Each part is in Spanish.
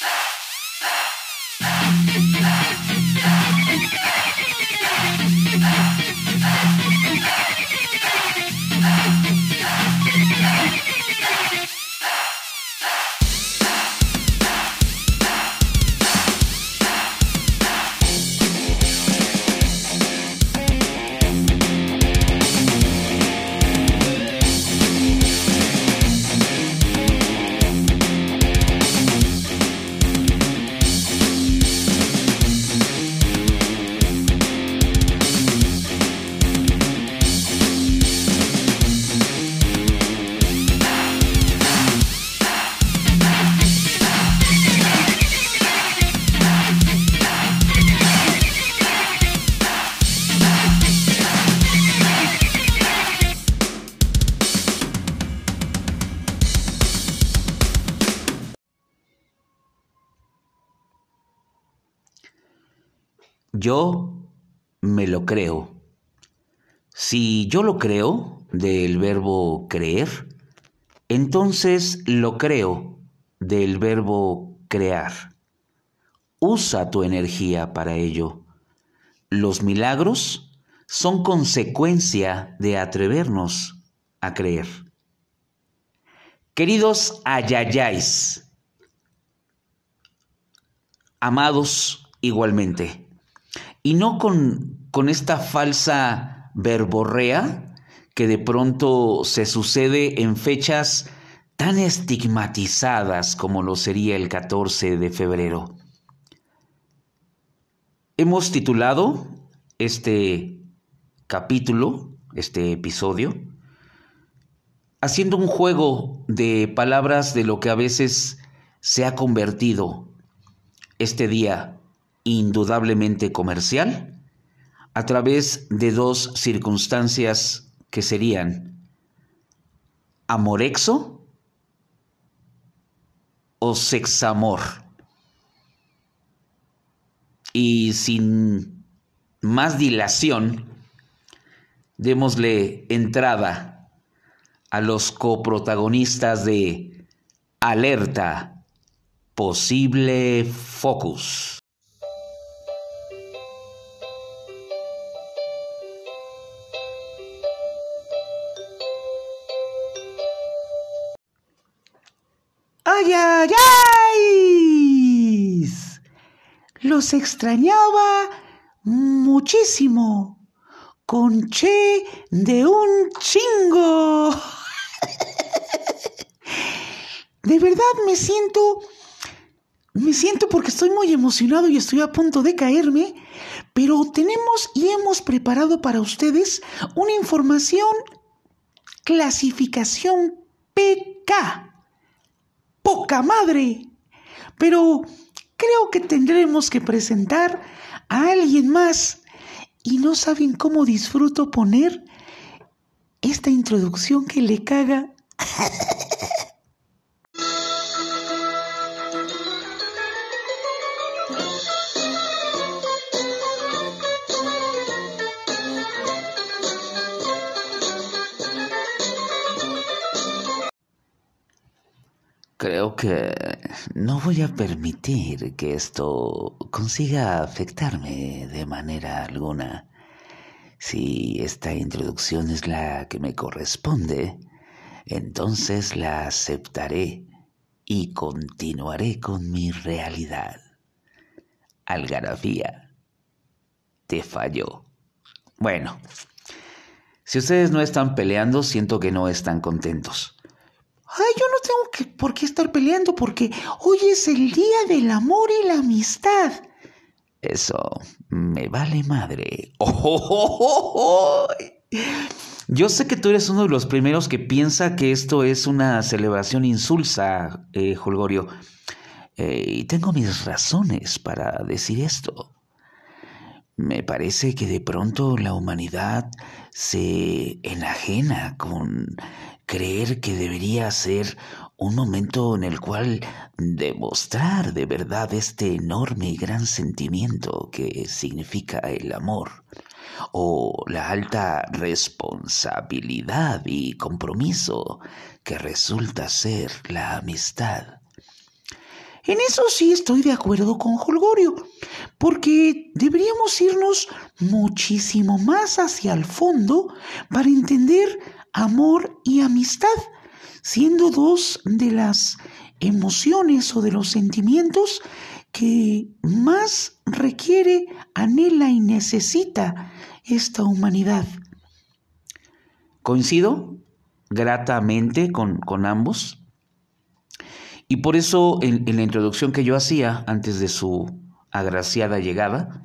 Yeah. Yo me lo creo. Si yo lo creo, del verbo creer, entonces lo creo, del verbo crear. Usa tu energía para ello. Los milagros son consecuencia de atrevernos a creer. Queridos ayayáis, amados igualmente, y no con, con esta falsa verborrea que de pronto se sucede en fechas tan estigmatizadas como lo sería el 14 de febrero. Hemos titulado este capítulo, este episodio, haciendo un juego de palabras de lo que a veces se ha convertido este día indudablemente comercial a través de dos circunstancias que serían amorexo o sexamor. Y sin más dilación, démosle entrada a los coprotagonistas de Alerta, posible focus. ¡Ay! Los extrañaba muchísimo. Conché de un chingo. De verdad me siento... Me siento porque estoy muy emocionado y estoy a punto de caerme, pero tenemos y hemos preparado para ustedes una información clasificación PK poca madre. Pero creo que tendremos que presentar a alguien más y no saben cómo disfruto poner esta introducción que le caga. Creo que no voy a permitir que esto consiga afectarme de manera alguna. Si esta introducción es la que me corresponde, entonces la aceptaré y continuaré con mi realidad. Algarabía, te falló. Bueno, si ustedes no están peleando, siento que no están contentos. Ay, yo no por qué estar peleando porque hoy es el día del amor y la amistad. Eso me vale madre. ¡Oh, Yo sé que tú eres uno de los primeros que piensa que esto es una celebración insulsa, eh, Holgorio. Eh, y tengo mis razones para decir esto. Me parece que de pronto la humanidad se enajena con creer que debería ser un momento en el cual demostrar de verdad este enorme y gran sentimiento que significa el amor, o la alta responsabilidad y compromiso que resulta ser la amistad. En eso sí estoy de acuerdo con Holgorio, porque deberíamos irnos muchísimo más hacia el fondo para entender amor y amistad, siendo dos de las emociones o de los sentimientos que más requiere, anhela y necesita esta humanidad. Coincido gratamente con, con ambos. Y por eso en, la introducción que yo hacía antes de su agraciada llegada,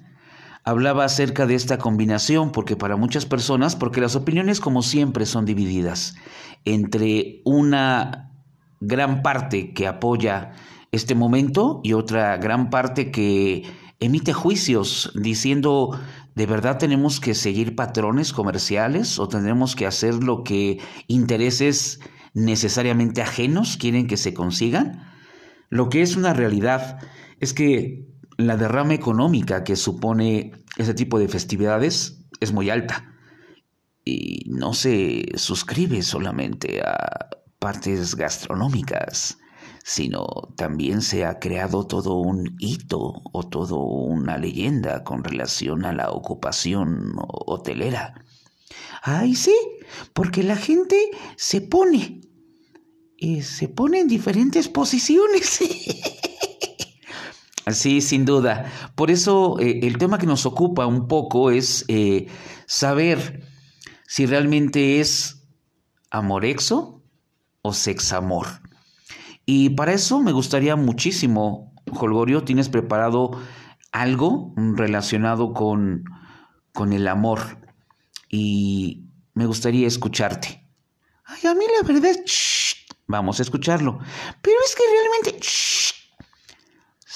hablaba acerca de esta combinación, porque para muchas personas, porque las opiniones como siempre son divididas entre una gran parte que apoya este momento y otra gran parte que emite juicios diciendo ¿De verdad tenemos que seguir patrones comerciales o tendremos que hacer lo que intereses necesariamente ajenos quieren que se consigan? Lo que es una realidad es que la derrama económica que supone ese tipo de festividades es muy alta y no se suscribe solamente a partes gastronómicas sino también se ha creado todo un hito o toda una leyenda con relación a la ocupación hotelera. Ay, sí, porque la gente se pone, y se pone en diferentes posiciones. Sí, sin duda. Por eso eh, el tema que nos ocupa un poco es eh, saber si realmente es amorexo o sexamor. Y para eso me gustaría muchísimo, Holgorio, tienes preparado algo relacionado con, con el amor y me gustaría escucharte. Ay, a mí la verdad, vamos a escucharlo. Pero es que realmente,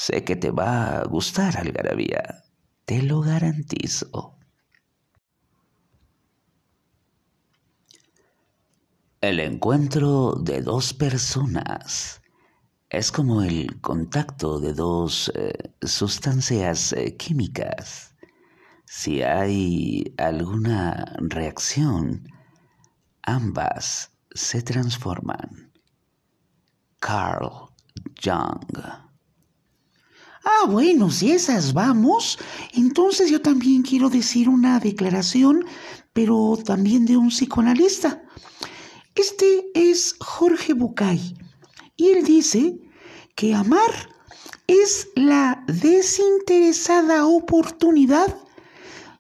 sé que te va a gustar, Algarabía, te lo garantizo. El encuentro de dos personas es como el contacto de dos eh, sustancias eh, químicas. Si hay alguna reacción, ambas se transforman. Carl Jung. Ah, bueno, si esas vamos, entonces yo también quiero decir una declaración, pero también de un psicoanalista. Este es Jorge Bucay y él dice que amar es la desinteresada oportunidad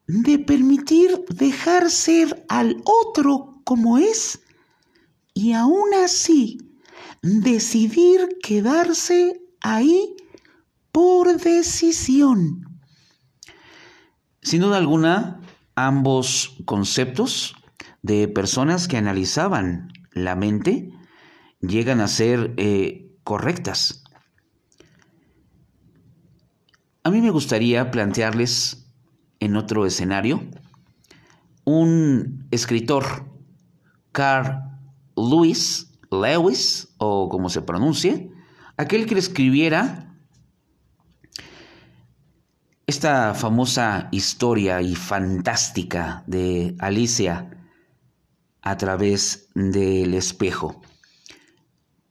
de permitir dejar ser al otro como es y aún así decidir quedarse ahí por decisión. Sin duda alguna, ambos conceptos de personas que analizaban la mente llegan a ser eh, correctas. A mí me gustaría plantearles en otro escenario un escritor, Carl Lewis, Lewis, o como se pronuncie, aquel que escribiera esta famosa historia y fantástica de Alicia a través del espejo.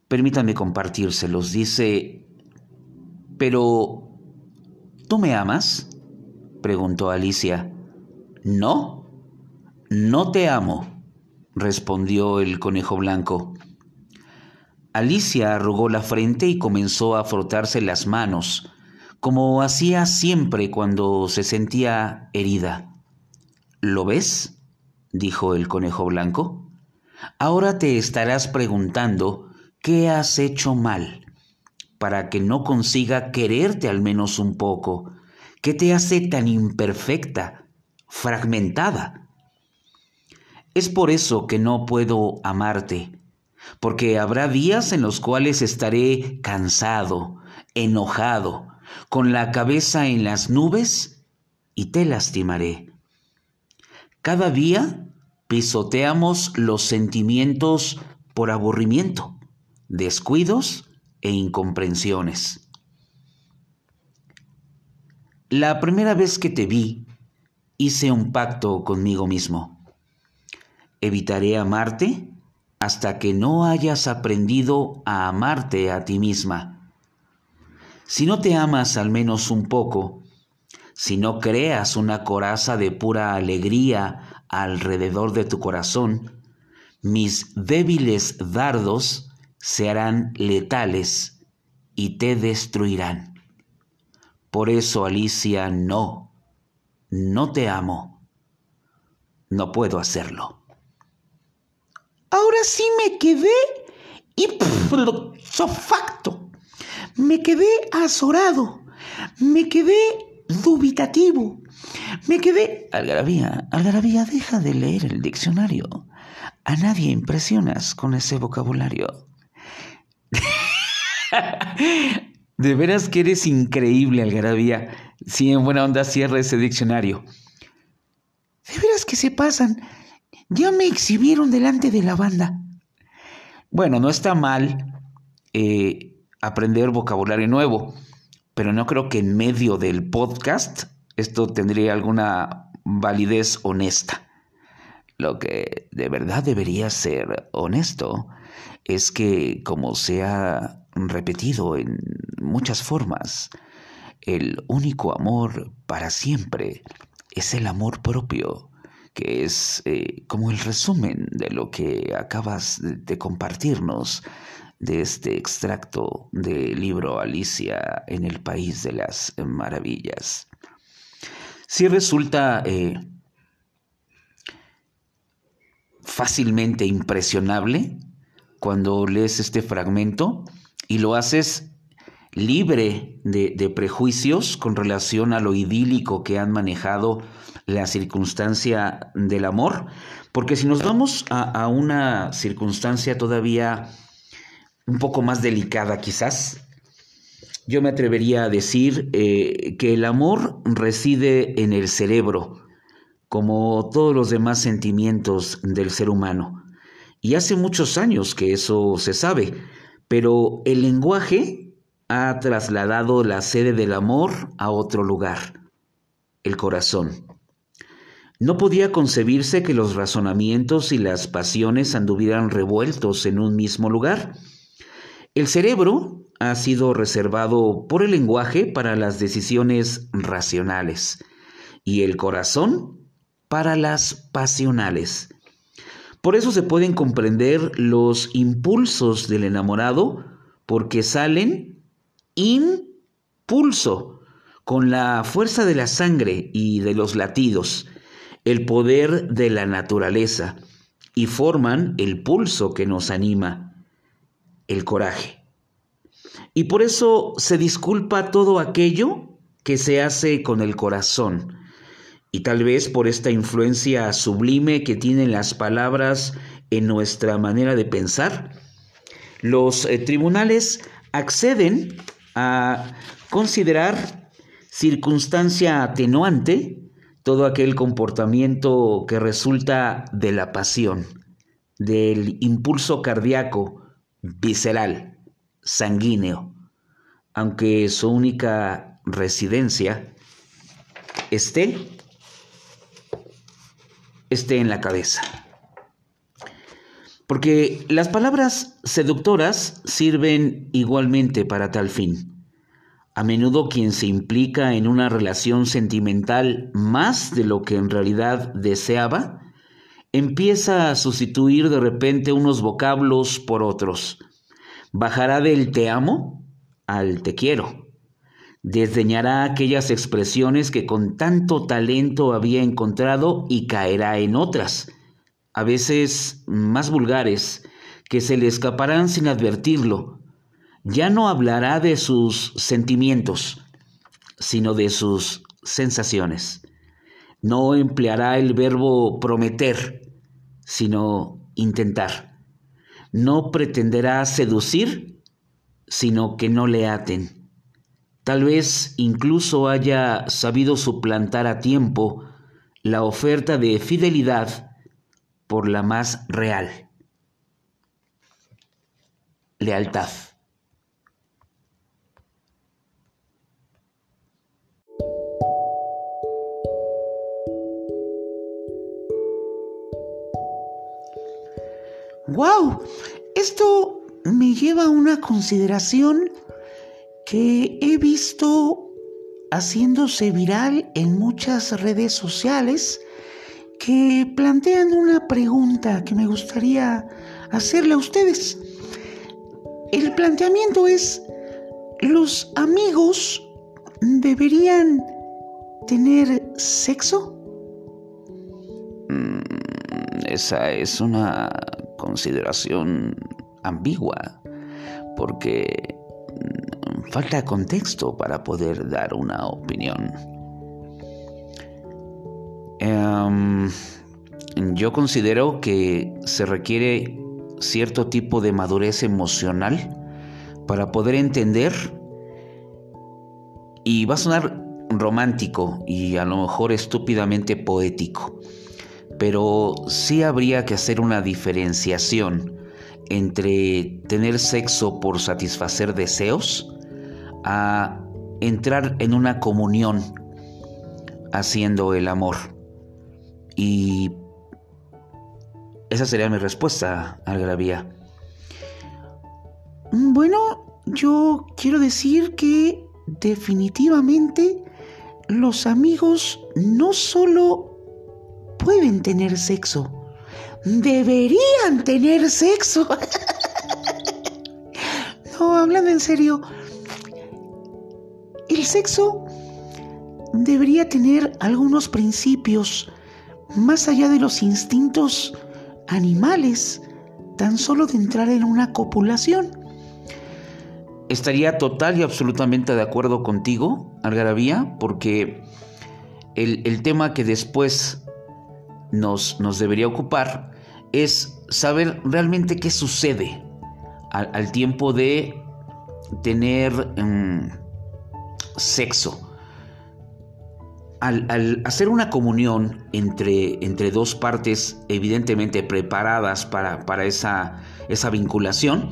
Permítanme compartírselos. Dice, pero, ¿tú me amas? preguntó Alicia. No, no te amo, respondió el conejo blanco. Alicia arrugó la frente y comenzó a frotarse las manos, como hacía siempre cuando se sentía herida. ¿Lo ves? dijo el conejo blanco. Ahora te estarás preguntando qué has hecho mal para que no consiga quererte al menos un poco. ¿Qué te hace tan imperfecta, fragmentada? Es por eso que no puedo amarte, porque habrá días en los cuales estaré cansado, enojado, con la cabeza en las nubes y te lastimaré. Cada día pisoteamos los sentimientos por aburrimiento, descuidos e incomprensiones. La primera vez que te vi, hice un pacto conmigo mismo. Evitaré amarte hasta que no hayas aprendido a amarte a ti misma. Si no te amas al menos un poco, si no creas una coraza de pura alegría alrededor de tu corazón, mis débiles dardos se harán letales y te destruirán. Por eso, Alicia, no, no te amo. No puedo hacerlo. Ahora sí me quedé y facto. Me quedé azorado. Me quedé dubitativo. Me quedé... Algarabía, Algarabía, deja de leer el diccionario. A nadie impresionas con ese vocabulario. de veras que eres increíble, Algarabía. Si en buena onda cierra ese diccionario. De veras que se pasan. Ya me exhibieron delante de la banda. Bueno, no está mal eh, aprender vocabulario nuevo, pero no creo que en medio del podcast esto tendría alguna validez honesta. Lo que de verdad debería ser honesto es que, como se ha repetido en muchas formas, el único amor para siempre es el amor propio que es eh, como el resumen de lo que acabas de, compartirnos de este extracto del libro Alicia en el País de las Maravillas. Si resulta eh, fácilmente impresionable cuando lees este fragmento y lo haces libre de, prejuicios con relación a lo idílico que han manejado la circunstancia del amor, porque si nos vamos a, una circunstancia todavía un poco más delicada quizás, yo me atrevería a decir eh, que el amor reside en el cerebro, como todos los demás sentimientos del ser humano. Y hace muchos años que eso se sabe, pero el lenguaje ha trasladado la sede del amor a otro lugar, el corazón. No podía concebirse que los razonamientos y las pasiones anduvieran revueltos en un mismo lugar. El cerebro ha sido reservado por el lenguaje para las decisiones racionales y el corazón para las pasionales. Por eso se pueden comprender los impulsos del enamorado porque salen impulso, con la fuerza de la sangre y de los latidos, el poder de la naturaleza, y forman el pulso que nos anima, el coraje. Y por eso se disculpa todo aquello que se hace con el corazón, y tal vez por esta influencia sublime que tienen las palabras en nuestra manera de pensar, los eh, tribunales acceden a considerar circunstancia atenuante todo aquel comportamiento que resulta de la pasión, del impulso cardíaco, visceral, sanguíneo, aunque su única residencia esté, esté en la cabeza. Porque las palabras seductoras sirven igualmente para tal fin. A menudo quien se implica en una relación sentimental más de lo que en realidad deseaba, empieza a sustituir de repente unos vocablos por otros. Bajará del te amo al te quiero. Desdeñará aquellas expresiones que con tanto talento había encontrado y caerá en otras a veces más vulgares, que se le escaparán sin advertirlo. Ya no hablará de sus sentimientos, sino de sus sensaciones. No empleará el verbo prometer, sino intentar. No pretenderá seducir, sino que no le aten. Tal vez incluso haya sabido suplantar a tiempo la oferta de fidelidad por la más real. Lealtad. ¡Wow! Esto me lleva a una consideración que he visto haciéndose viral en muchas redes sociales que plantean una pregunta que me gustaría hacerle a ustedes. El planteamiento es, ¿los amigos deberían tener sexo? Mm, esa es una consideración ambigua, porque mm, falta contexto para poder dar una opinión. Em, yo considero que se requiere cierto tipo de madurez emocional para poder entender y va a sonar romántico y a lo mejor estúpidamente poético, pero sí habría que hacer una diferenciación entre tener sexo por satisfacer deseos a entrar en una comunión haciendo el amor. Y esa sería mi respuesta, Algravía. Bueno, yo quiero decir que definitivamente los amigos no solo pueden tener sexo, deberían tener sexo. no, hablando en serio, el sexo debería tener algunos principios más allá de los instintos animales, tan solo de entrar en una copulación. Estaría total y absolutamente de acuerdo contigo, Algarabía, porque el, tema que después nos, nos, debería ocupar es saber realmente qué sucede al, tiempo de tener mm, sexo al, hacer una comunión entre, entre, dos partes evidentemente preparadas para, para esa, esa, vinculación,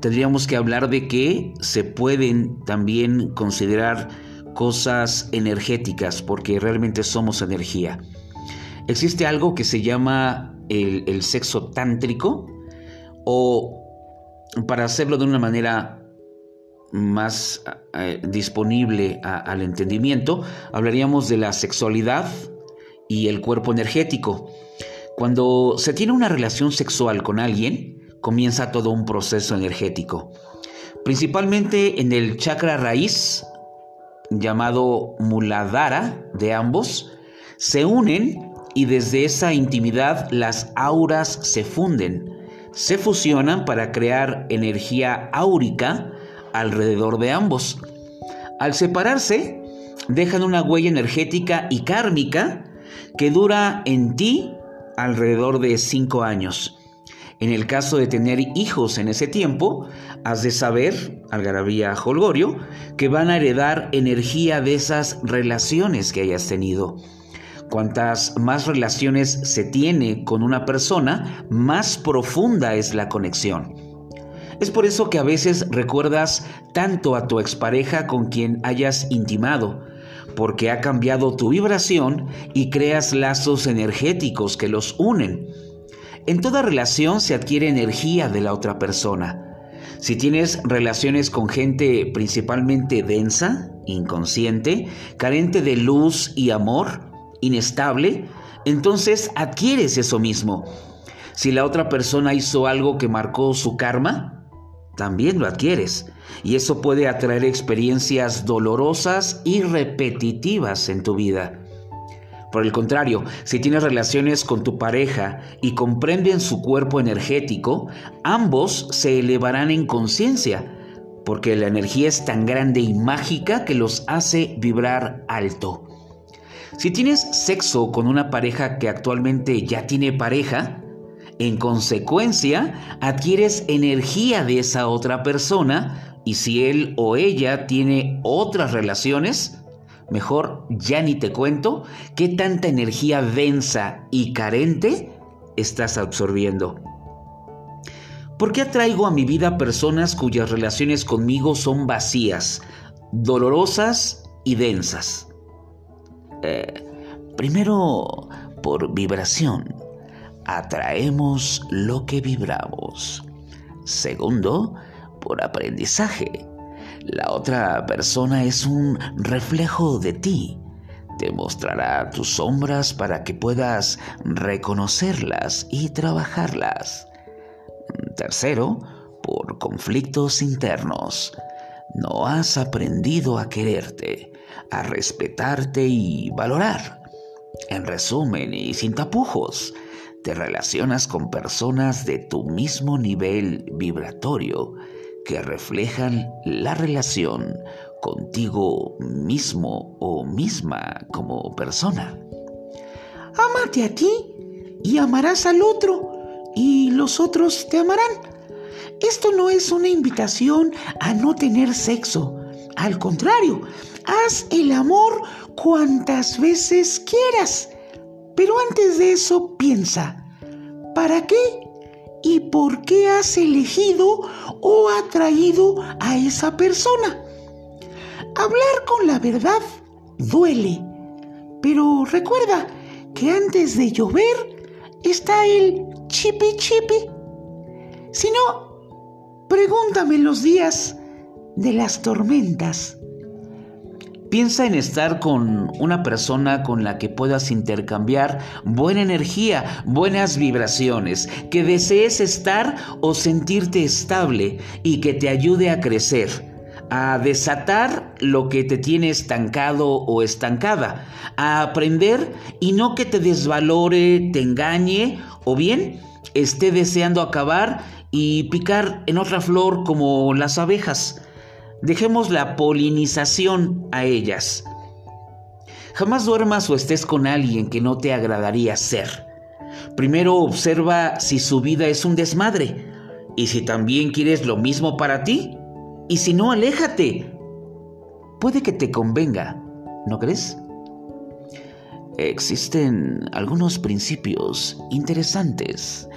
tendríamos que hablar de que se pueden también considerar cosas energéticas, porque realmente somos energía. Existe algo que se llama el, sexo tántrico, o para hacerlo de una manera más eh, disponible al entendimiento, hablaríamos de la sexualidad y el cuerpo energético. Cuando se tiene una relación sexual con alguien, comienza todo un proceso energético. Principalmente en el chakra raíz, llamado Muladhara de ambos, se unen y desde esa intimidad las auras se funden, se fusionan para crear energía áurica alrededor de ambos. Al separarse, dejan una huella energética y kármica que dura en ti alrededor de cinco años. En el caso de tener hijos en ese tiempo, has de saber, Algarabía Holgorio, que van a heredar energía de esas relaciones que hayas tenido. Cuantas más relaciones se tiene con una persona, más profunda es la conexión. Es por eso que a veces recuerdas tanto a tu expareja con quien hayas intimado, porque ha cambiado tu vibración y creas lazos energéticos que los unen. En toda relación se adquiere energía de la otra persona. Si tienes relaciones con gente principalmente densa, inconsciente, carente de luz y amor, inestable, entonces adquieres eso mismo. Si la otra persona hizo algo que marcó su karma, también lo adquieres. Y eso puede atraer experiencias dolorosas y repetitivas en tu vida. Por el contrario, si tienes relaciones con tu pareja y comprenden su cuerpo energético, ambos se elevarán en conciencia, porque la energía es tan grande y mágica que los hace vibrar alto. Si tienes sexo con una pareja que actualmente ya tiene pareja, en consecuencia, adquieres energía de esa otra persona y si él o ella tiene otras relaciones, mejor ya ni te cuento qué tanta energía densa y carente estás absorbiendo. ¿Por qué atraigo a mi vida personas cuyas relaciones conmigo son vacías, dolorosas y densas? Eh, primero, por vibración atraemos lo que vibramos. Segundo, por aprendizaje. La otra persona es un reflejo de ti. Te mostrará tus sombras para que puedas reconocerlas y trabajarlas. Tercero, por conflictos internos. No has aprendido a quererte, a respetarte y valorar. En resumen y sin tapujos, te relacionas con personas de tu mismo nivel vibratorio que reflejan la relación contigo mismo o misma como persona. Amate a ti y amarás al otro y los otros te amarán. Esto no es una invitación a no tener sexo. Al contrario, haz el amor cuantas veces quieras. Pero antes de eso piensa, ¿para qué y por qué has elegido o atraído a esa persona? Hablar con la verdad duele, pero recuerda que antes de llover está el chipi chipi. Si no, pregúntame los días de las tormentas. Piensa en estar con una persona con la que puedas intercambiar buena energía, buenas vibraciones, que desees estar o sentirte estable y que te ayude a crecer, a desatar lo que te tiene estancado o estancada, a aprender y no que te desvalore, te engañe o bien esté deseando acabar y picar en otra flor como las abejas. Dejemos la polinización a ellas. Jamás duermas o estés con alguien que no te agradaría ser. Primero observa si su vida es un desmadre y si también quieres lo mismo para ti. Y si no, aléjate. Puede que te convenga, ¿no crees? Existen algunos principios interesantes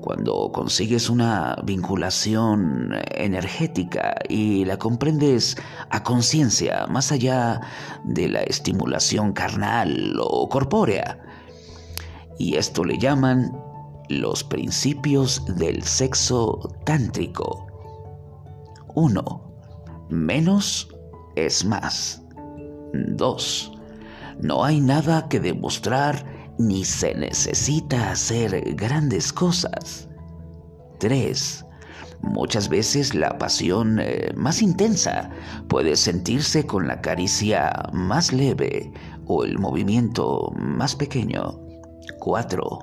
cuando consigues una vinculación energética y la comprendes a conciencia, más allá de la estimulación carnal o corpórea. Y esto le llaman los principios del sexo tántrico. 1. Menos es más. 2. No hay nada que demostrar ni se necesita hacer grandes cosas. 3. Muchas veces la pasión eh, más intensa puede sentirse con la caricia más leve o el movimiento más pequeño. 4.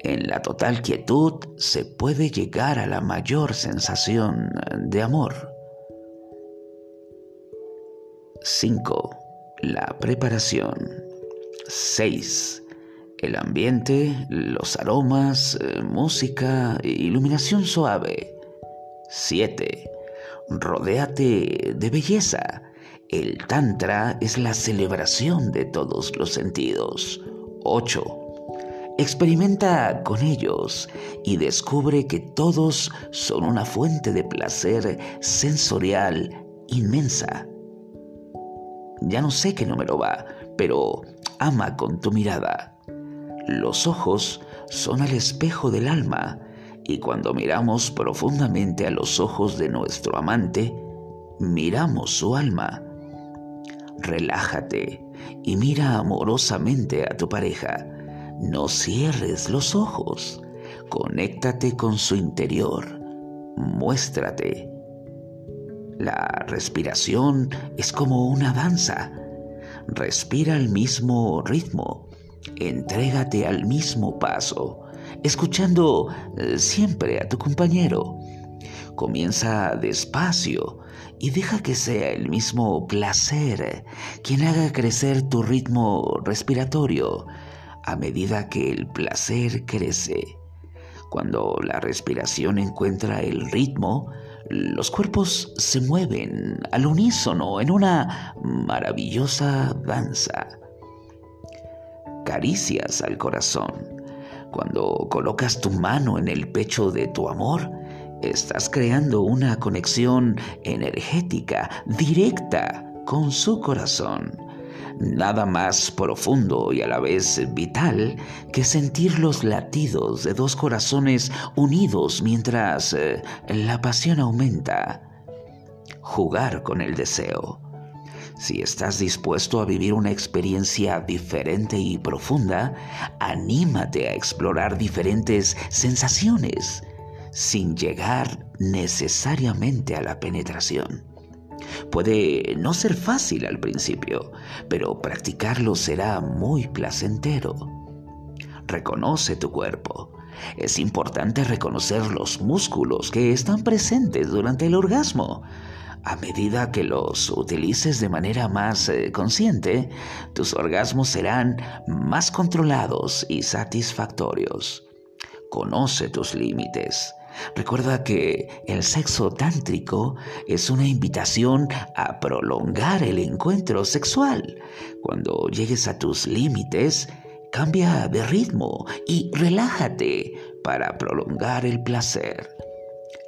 En la total quietud se puede llegar a la mayor sensación de amor. 5. La preparación. 6 el ambiente, los aromas, eh, música, iluminación suave. 7. Rodéate de belleza. El Tantra es la celebración de todos los sentidos. 8. Experimenta con ellos y descubre que todos son una fuente de placer sensorial inmensa. Ya no sé qué número va, pero ama con tu mirada. Los ojos son el espejo del alma y cuando miramos profundamente a los ojos de nuestro amante, miramos su alma. Relájate y mira amorosamente a tu pareja. No cierres los ojos. Conéctate con su interior. Muéstrate. La respiración es como una danza. Respira al mismo ritmo Entrégate al mismo paso, escuchando eh, siempre a tu compañero. Comienza despacio y deja que sea el mismo placer quien haga crecer tu ritmo respiratorio a medida que el placer crece. Cuando la respiración encuentra el ritmo, los cuerpos se mueven al unísono en una maravillosa danza caricias al corazón. Cuando colocas tu mano en el pecho de tu amor, estás creando una conexión energética directa con su corazón. Nada más profundo y a la vez vital que sentir los latidos de dos corazones unidos mientras eh, la pasión aumenta. jugar con el deseo. Si estás dispuesto a vivir una experiencia diferente y profunda, anímate a explorar diferentes sensaciones sin llegar necesariamente a la penetración. Puede no ser fácil al principio, pero practicarlo será muy placentero. Reconoce tu cuerpo. Es importante reconocer los músculos que están presentes durante el orgasmo. A medida que los utilices de manera más eh, consciente, tus orgasmos serán más controlados y satisfactorios. Conoce tus límites. Recuerda que el sexo tántrico es una invitación a prolongar el encuentro sexual. Cuando llegues a tus límites, cambia de ritmo y relájate para prolongar el placer.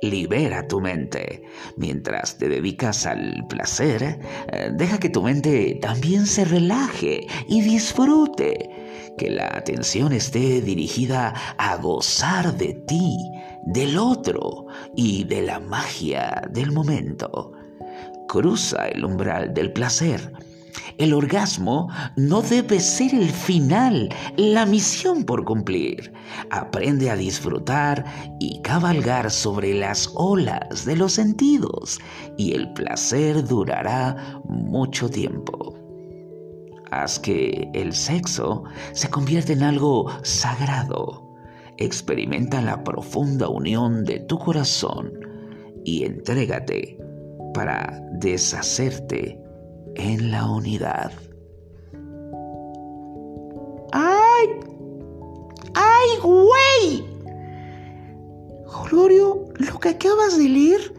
Libera tu mente. Mientras te dedicas al placer, eh, deja que tu mente también se relaje y disfrute. Que la atención esté dirigida a gozar de ti, del otro y de la magia del momento. Cruza el umbral del placer el orgasmo no debe ser el final, la misión por cumplir. Aprende a disfrutar y cabalgar sobre las olas de los sentidos y el placer durará mucho tiempo. Haz que el sexo se convierta en algo sagrado. Experimenta la profunda unión de tu corazón y entrégate para deshacerte en la unidad. ¡Ay! ¡Ay, güey! Glorio, lo que acabas de leer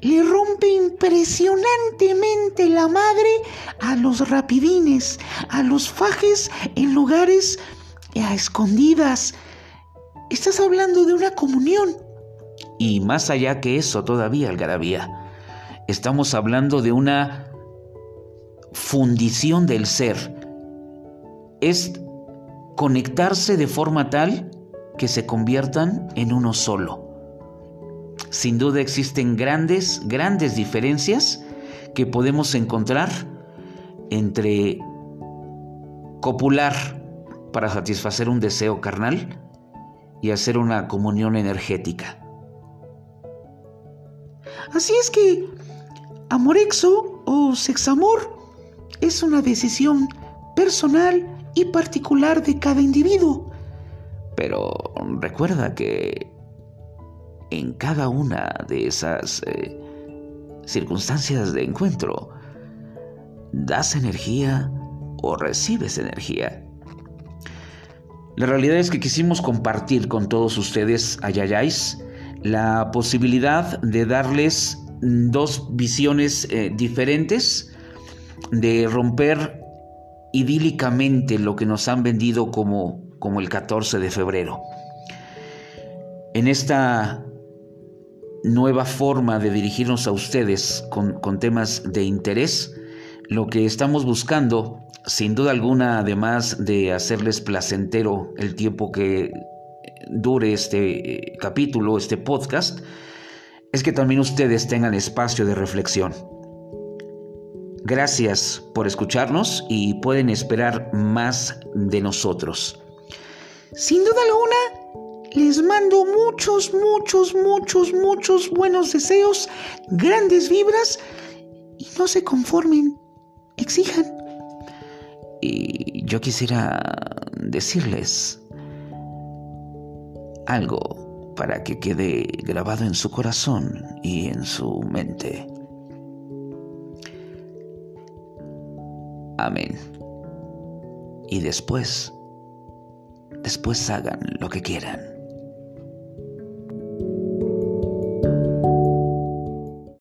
le rompe impresionantemente la madre a los rapidines, a los fajes en lugares a escondidas. Estás hablando de una comunión. Y más allá que eso todavía, Algarabía, estamos hablando de una fundición del ser. Es conectarse de forma tal que se conviertan en uno solo. Sin duda existen grandes, grandes diferencias que podemos encontrar entre copular para satisfacer un deseo carnal y hacer una comunión energética. Así es que amorexo o sexamor es una decisión personal y particular de cada individuo. Pero recuerda que en cada una de esas eh, circunstancias de encuentro, das energía o recibes energía. La realidad es que quisimos compartir con todos ustedes, ayayáis, la posibilidad de darles dos visiones eh, diferentes de romper idílicamente lo que nos han vendido como, como el 14 de febrero. En esta nueva forma de dirigirnos a ustedes con, con temas de interés, lo que estamos buscando, sin duda alguna, además de hacerles placentero el tiempo que dure este capítulo, este podcast, es que también ustedes tengan espacio de reflexión. Gracias por escucharnos y pueden esperar más de nosotros. Sin duda alguna, les mando muchos, muchos, muchos, muchos buenos deseos, grandes vibras y no se conformen, exijan. Y yo quisiera decirles algo para que quede grabado en su corazón y en su mente. Amén. Y después, después hagan lo que quieran.